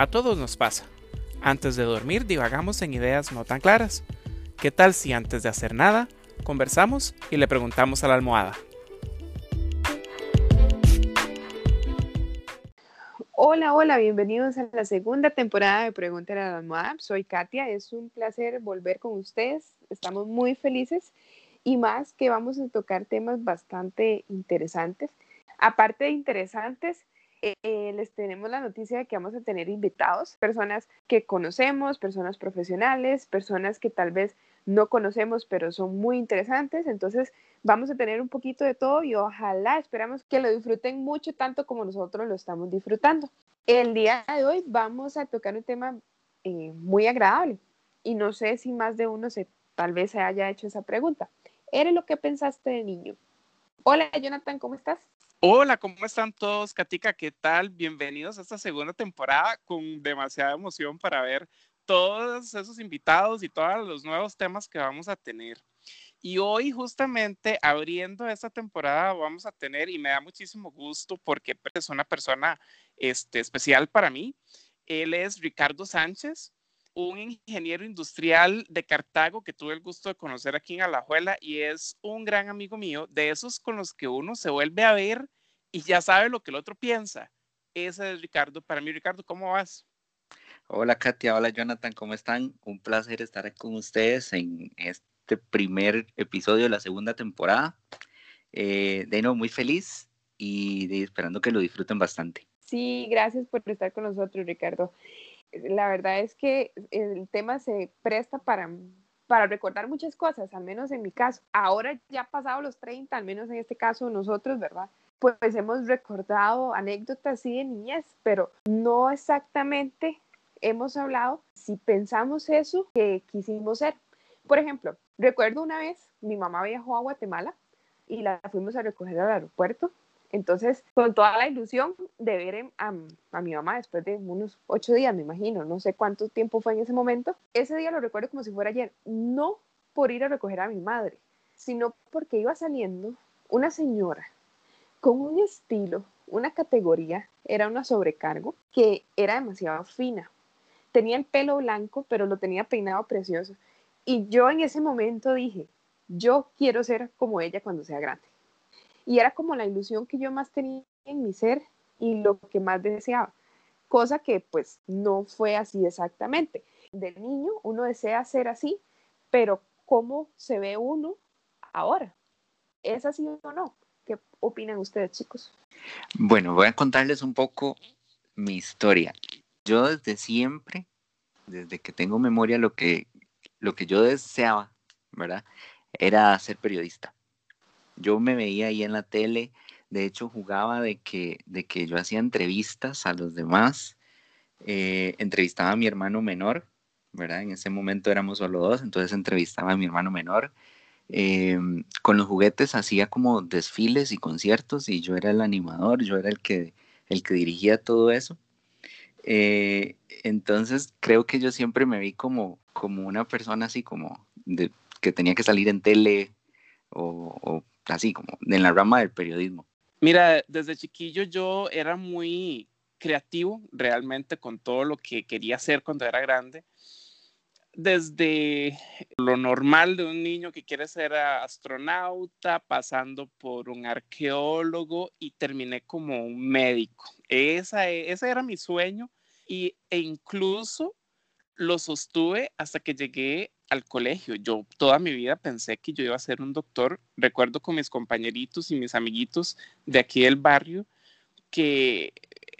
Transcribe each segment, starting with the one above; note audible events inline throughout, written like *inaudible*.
A todos nos pasa. Antes de dormir divagamos en ideas no tan claras. ¿Qué tal si antes de hacer nada, conversamos y le preguntamos a la almohada? Hola, hola, bienvenidos a la segunda temporada de Pregúntale a la almohada. Soy Katia, es un placer volver con ustedes. Estamos muy felices y más que vamos a tocar temas bastante interesantes. Aparte de interesantes, eh, les tenemos la noticia de que vamos a tener invitados, personas que conocemos, personas profesionales, personas que tal vez no conocemos, pero son muy interesantes. Entonces, vamos a tener un poquito de todo y ojalá esperamos que lo disfruten mucho, tanto como nosotros lo estamos disfrutando. El día de hoy vamos a tocar un tema eh, muy agradable y no sé si más de uno se tal vez se haya hecho esa pregunta. ¿Eres lo que pensaste de niño? Hola, Jonathan, ¿cómo estás? Hola, ¿cómo están todos? Katika, ¿qué tal? Bienvenidos a esta segunda temporada con demasiada emoción para ver todos esos invitados y todos los nuevos temas que vamos a tener. Y hoy justamente abriendo esta temporada vamos a tener, y me da muchísimo gusto porque es una persona este, especial para mí. Él es Ricardo Sánchez un ingeniero industrial de Cartago que tuve el gusto de conocer aquí en Alajuela y es un gran amigo mío, de esos con los que uno se vuelve a ver y ya sabe lo que el otro piensa. Ese es Ricardo. Para mí, Ricardo, ¿cómo vas? Hola Katia, hola Jonathan, ¿cómo están? Un placer estar con ustedes en este primer episodio de la segunda temporada. Eh, de nuevo, muy feliz y esperando que lo disfruten bastante. Sí, gracias por estar con nosotros, Ricardo la verdad es que el tema se presta para, para recordar muchas cosas, al menos en mi caso. Ahora ya pasado los 30, al menos en este caso nosotros, ¿verdad? Pues hemos recordado anécdotas así de niñez, pero no exactamente hemos hablado si pensamos eso que quisimos ser. Por ejemplo, recuerdo una vez, mi mamá viajó a Guatemala y la fuimos a recoger al aeropuerto entonces, con toda la ilusión de ver a, mi mamá después de unos ocho días, me imagino, no sé cuánto tiempo fue en ese momento, ese día lo recuerdo como si fuera ayer, no por ir a recoger a mi madre, sino porque iba saliendo una señora con un estilo, una categoría, era una sobrecargo, que era demasiado fina. Tenía el pelo blanco, pero lo tenía peinado precioso. Y yo en ese momento dije, yo quiero ser como ella cuando sea grande. Y era como la ilusión que yo más tenía en mi ser y lo que más deseaba, cosa que pues no fue así exactamente. De niño uno desea ser así, pero ¿cómo se ve uno ahora? ¿Es así o no? ¿Qué opinan ustedes, chicos? Bueno, voy a contarles un poco mi historia. Yo desde siempre, desde que tengo memoria, lo que, lo que yo deseaba, ¿verdad? Era ser periodista. Yo me veía ahí en la tele, de hecho jugaba de que, de que yo hacía entrevistas a los demás, eh, entrevistaba a mi hermano menor, ¿verdad? En ese momento éramos solo dos, entonces entrevistaba a mi hermano menor. Em, con los juguetes hacía como desfiles y conciertos y yo era el animador, yo era el que, el que dirigía todo eso. Eh, entonces creo que yo siempre me vi como, como una persona así como de, que tenía que salir en tele o así como en la rama del periodismo? Mira, desde chiquillo yo era muy creativo realmente con todo lo que quería hacer cuando era grande. Desde lo normal de un niño que quiere ser astronauta, pasando por un arqueólogo y terminé como un médico. Esa, ese era mi sueño y, e incluso lo sostuve hasta que llegué al colegio. Yo toda mi vida pensé que yo iba a ser un doctor. Recuerdo con mis compañeritos y mis amiguitos de aquí del barrio que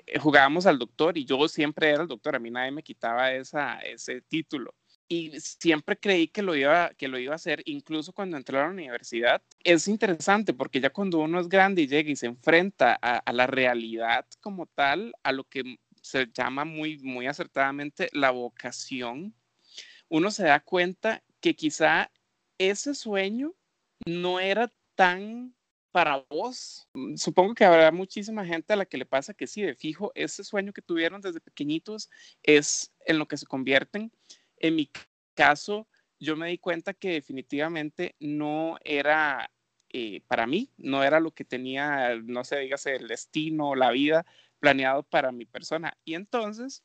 eh, jugábamos al doctor y yo siempre era el doctor. A mí nadie me quitaba esa, ese título. Y siempre creí que lo, iba, que lo iba a hacer, incluso cuando entré a la universidad. Es interesante porque ya cuando uno es grande y llega y se enfrenta a, a la realidad como tal, a lo que se llama muy, muy acertadamente la vocación, uno se da cuenta que quizá ese sueño no era tan para vos. Mm, supongo que habrá muchísima gente a la que le pasa que sí, de fijo, ese sueño que tuvieron desde pequeñitos es en lo que se convierten. En mi caso, yo me di cuenta que definitivamente no era eh, para mí, no era lo que tenía, no sé, dígase, el destino, la vida planeado para mi persona. Y entonces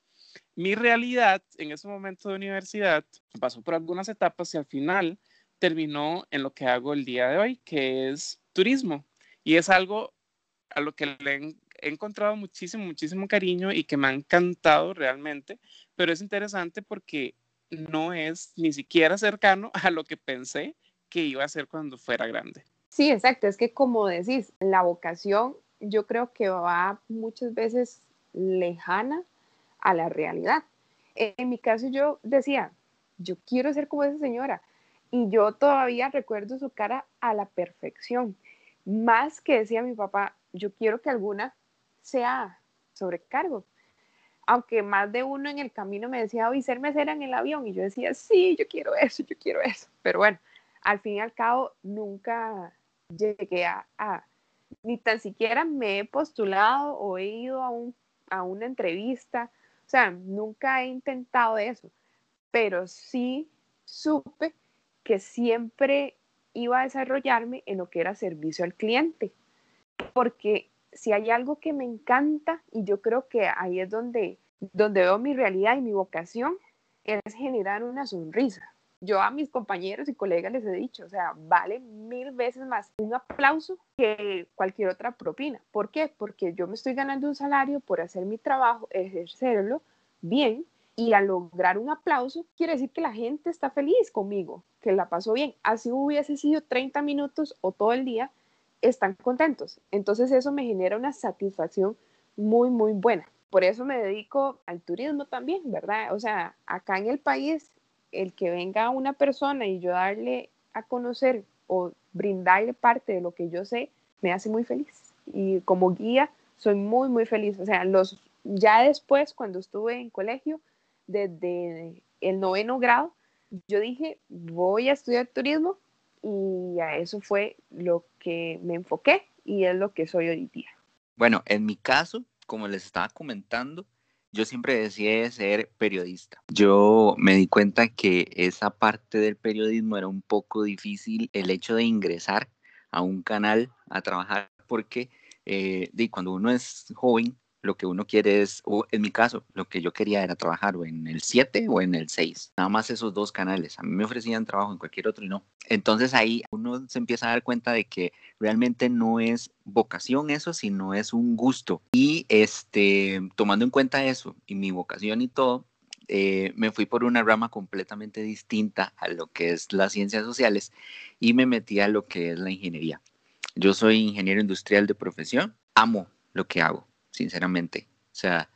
Mi realidad en ese momento de universidad pasó por algunas etapas y al final terminó en lo que hago el día de hoy, que es turismo. Y es algo a lo que le he encontrado muchísimo, muchísimo cariño y que me ha encantado realmente, pero es interesante porque no es ni siquiera cercano a lo que pensé que iba a ser cuando fuera grande. Sí, exacto, es que como decís, la vocación yo creo que va muchas veces lejana a la realidad. En mi caso yo decía, yo quiero ser como esa señora y yo todavía recuerdo su cara a la perfección. Más que decía mi papá, yo quiero que alguna sea sobrecargo. Aunque más de uno en el camino me decía, hoy ser mesera en el avión. Y yo decía, sí, yo quiero eso, yo quiero eso. Pero bueno, al fin y al cabo, nunca llegué a, ni tan siquiera me he postulado o he ido a, un, a una entrevista. O sea, nunca he intentado eso. Pero sí supe que siempre iba a desarrollarme en lo que era servicio al cliente porque si hay algo que me encanta, y yo creo que ahí es donde, donde veo mi realidad y mi vocación, es generar una sonrisa. Yo a mis compañeros y colegas les he dicho, o sea, vale mil veces más un aplauso que cualquier otra propina. ¿Por qué? Porque yo me estoy ganando un salario por hacer mi trabajo, ejercerlo bien, y al lograr un aplauso, quiere decir que la gente está feliz conmigo, que la pasó bien. Así hubiese sido 30 minutos o todo el día, están contentos. Entonces eso me genera una satisfacción muy, muy buena. Por eso me dedico al turismo también, ¿verdad? O sea, acá en el país, el que venga una persona y yo darle a conocer o brindarle parte de lo que yo sé, me hace muy feliz. Y como guía, soy muy, muy feliz. O sea, los, ya después, cuando estuve en colegio, desde el noveno grado, yo dije, voy a estudiar turismo y a eso fue lo que me enfoqué y es lo que soy hoy día. Bueno, en mi caso, como les estaba comentando, yo siempre deseé ser periodista. Yo me di cuenta que esa parte del periodismo era un poco difícil, el hecho de ingresar a un canal a trabajar, porque eh, cuando uno es joven, lo que uno quiere es, o en mi caso, lo que yo quería era trabajar o en el 7 o en el 6, nada más esos dos canales. A mí me ofrecían trabajo en cualquier otro y no. Entonces ahí uno se empieza a dar cuenta de que realmente no es vocación eso, sino es un gusto. Y este, tomando en cuenta eso y mi vocación y todo, eh, me fui por una rama completamente distinta a lo que es las ciencias sociales y me metí a lo que es la ingeniería. Yo soy ingeniero industrial de profesión, amo lo que hago sinceramente. O sea,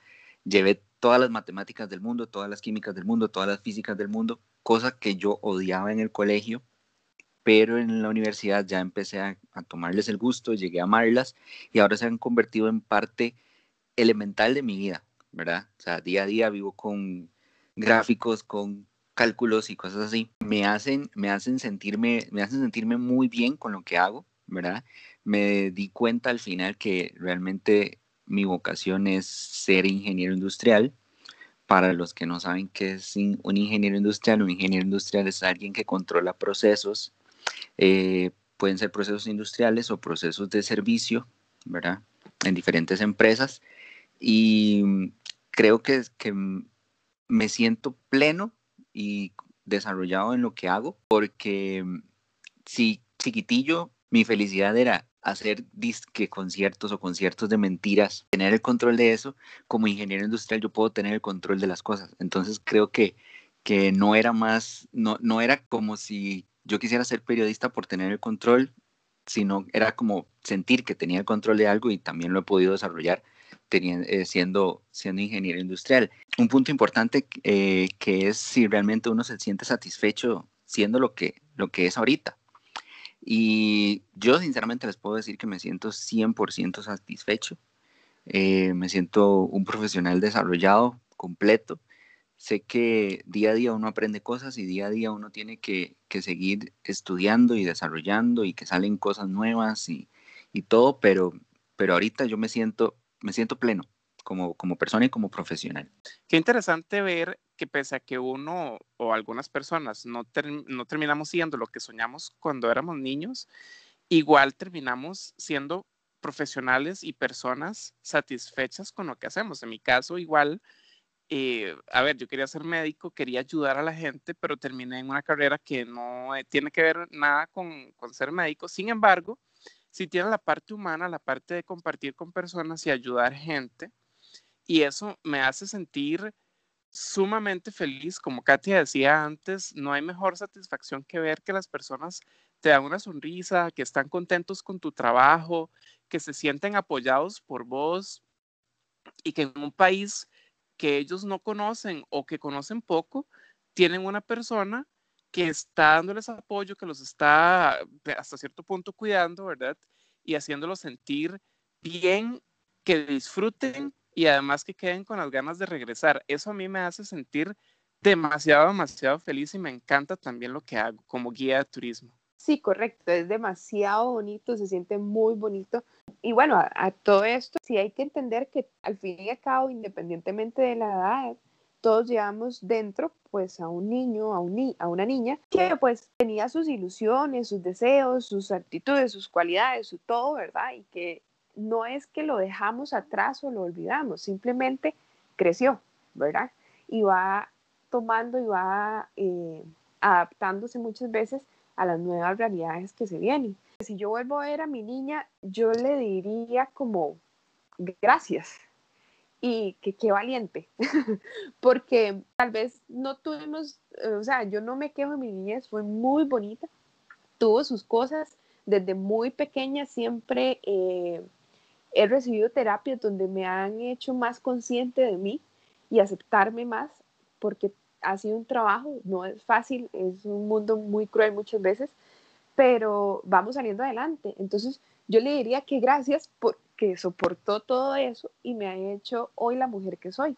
llevé todas las matemáticas del mundo, todas las químicas del mundo, todas las físicas del mundo, cosa que yo odiaba en el colegio, pero en la universidad ya empecé a, tomarles el gusto, llegué a amarlas y ahora se han convertido en parte elemental de mi vida, ¿verdad? O sea, día a día vivo con gráficos, con cálculos y cosas así. Me hacen, me hacen sentirme, me hacen sentirme muy bien con lo que hago, ¿verdad? Me di cuenta al final que realmente mi vocación es ser ingeniero industrial. Para los que no saben qué es un ingeniero industrial, un ingeniero industrial es alguien que controla procesos, eh, pueden ser procesos industriales o procesos de servicio, ¿verdad? En diferentes empresas. Y creo que, que me siento pleno y desarrollado en lo que hago, porque si chiquitillo mi felicidad era hacer disque conciertos o conciertos de mentiras, tener el control de eso, como ingeniero industrial yo puedo tener el control de las cosas. Entonces creo que, que no era más, no, no era como si yo quisiera ser periodista por tener el control, sino era como sentir que tenía el control de algo y también lo he podido desarrollar teniendo, eh, siendo, siendo ingeniero industrial. Un punto importante eh, que es si realmente uno se siente satisfecho siendo lo que, lo que es ahorita. Y yo sinceramente les puedo decir que me siento 100% satisfecho. Eh, me siento un profesional desarrollado, completo. Sé que día a día uno aprende cosas y día a día uno tiene que, que seguir estudiando y desarrollando y que salen cosas nuevas y, y, todo, pero, pero ahorita yo me siento, me siento pleno como, como persona y como profesional. Qué interesante ver que pese a que uno o algunas personas no, no terminamos siendo lo que soñamos cuando éramos niños, igual terminamos siendo profesionales y personas satisfechas con lo que hacemos. En mi caso, igual eh, a ver, yo quería ser médico, quería ayudar a la gente, pero terminé en una carrera que no eh, tiene que ver nada con, con ser médico. Sin embargo, si tiene la parte humana, la parte de compartir con personas y ayudar gente. Y eso me hace sentir sumamente feliz. Como Katia decía antes, no hay mejor satisfacción que ver que las personas te dan una sonrisa, que están contentos con tu trabajo, que se sienten apoyados por vos y que en un país que ellos no conocen o que conocen poco, tienen una persona que está dándoles apoyo, que los está hasta cierto punto cuidando, ¿verdad? Y haciéndolos sentir bien, que disfruten y además que queden con las ganas de regresar. Eso a mí me hace sentir demasiado, demasiado feliz y me encanta también lo que hago como guía de turismo. Sí, correcto, es demasiado bonito, se siente muy bonito. Y bueno, a, todo esto sí hay que entender que al fin y al cabo, independientemente de la edad, todos llevamos dentro pues a un niño, a, un a una niña que pues tenía sus ilusiones, sus deseos, sus actitudes, sus cualidades, su todo, ¿verdad? Y que no es que lo dejamos atrás o lo olvidamos, simplemente creció, ¿verdad? Y va tomando y va eh, adaptándose muchas veces a las nuevas realidades que se vienen. Si yo vuelvo a ver a mi niña, yo le diría como gracias y que qué valiente, *laughs* porque tal vez no tuvimos, eh, o sea, yo no me quejo de mi niñez, fue muy bonita, tuvo sus cosas, desde muy pequeña siempre eh, he recibido terapias donde me han hecho más consciente de mí y aceptarme más, porque ha sido un trabajo, no es fácil, es un mundo muy cruel muchas veces, pero vamos saliendo adelante. Entonces, yo le diría que gracias porque soportó todo eso y me ha hecho hoy la mujer que soy.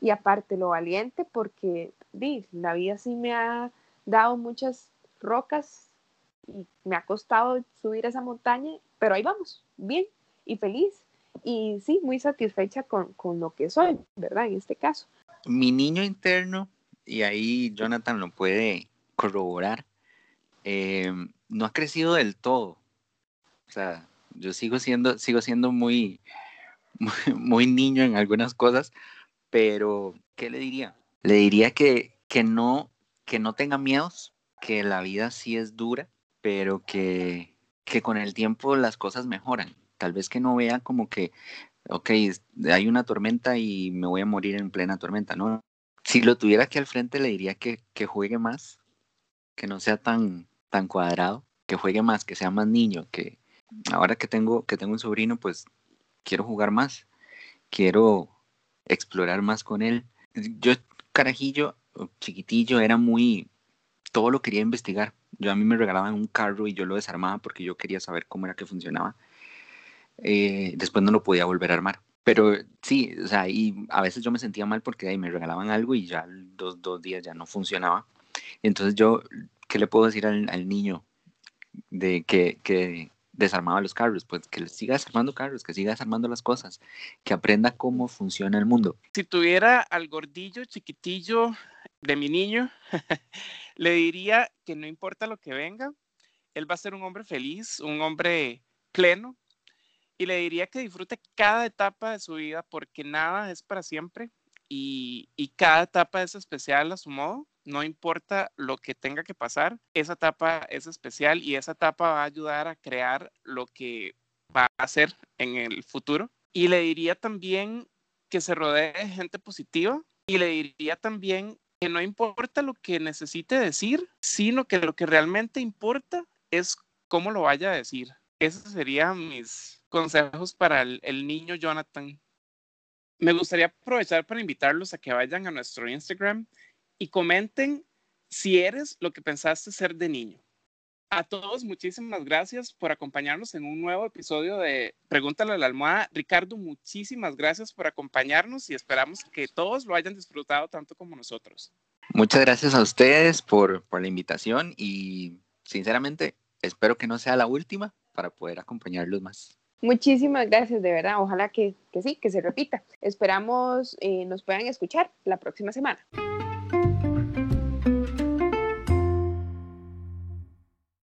Y aparte, lo valiente porque di, la vida sí me ha dado muchas rocas y me ha costado subir esa montaña, pero ahí vamos, bien y feliz. Y sí, muy satisfecha con, con lo que soy, ¿verdad? En este caso. Mi niño interno y ahí Jonathan lo puede corroborar, eh, no ha crecido del todo. O sea, yo sigo siendo, sigo siendo muy, *laughs* muy, niño en algunas cosas, pero ¿qué le diría? Le diría que, que, no, que no tenga miedos, que la vida sí es dura, pero que, que con el tiempo las cosas mejoran. Tal vez que no vea como que, ok, hay una tormenta y me voy a morir en plena tormenta. No, si lo tuviera aquí al frente, le diría que, juegue más, que no sea tan, tan cuadrado, que juegue más, que sea más niño, que ahora que tengo, que tengo un sobrino, pues quiero jugar más, quiero explorar más con él. Yo, carajillo, chiquitillo, era muy, todo lo quería investigar. Yo a mí me regalaban un carro y yo lo desarmaba porque yo quería saber cómo era que funcionaba. Eh, después no lo podía volver a armar. Pero sí, o sea, y a veces yo me sentía mal porque ahí me regalaban algo y ya dos, dos días ya no funcionaba. Entonces yo, ¿qué le puedo decir al, al niño de que, que, desarmaba los carros? Pues que siga desarmando carros, que siga desarmando las cosas, que aprenda cómo funciona el mundo. Si tuviera al gordillo chiquitillo de mi niño, *laughs* le diría que no importa lo que venga, él va a ser un hombre feliz, un hombre pleno, y le diría que disfrute cada etapa de su vida porque nada es para siempre y, cada etapa es especial a su modo. No importa lo que tenga que pasar, esa etapa es especial y esa etapa va a ayudar a crear lo que va a hacer en el futuro. Y le diría también que se rodee de gente positiva y le diría también que no importa lo que necesite decir, sino que lo que realmente importa es cómo lo vaya a decir. Esos serían mis, consejos para el, niño Jonathan. Me gustaría aprovechar para invitarlos a que vayan a nuestro Instagram y comenten si eres lo que pensaste ser de niño. A todos, muchísimas gracias por acompañarnos en un nuevo episodio de Pregúntale a la almohada. Ricardo, muchísimas gracias por acompañarnos y esperamos que todos lo hayan disfrutado tanto como nosotros. Muchas gracias a ustedes por, por la invitación y sinceramente espero que no sea la última para poder acompañarlos más. Muchísimas gracias, de verdad. Ojalá que, sí, que se repita. Esperamos eh, nos puedan escuchar la próxima semana.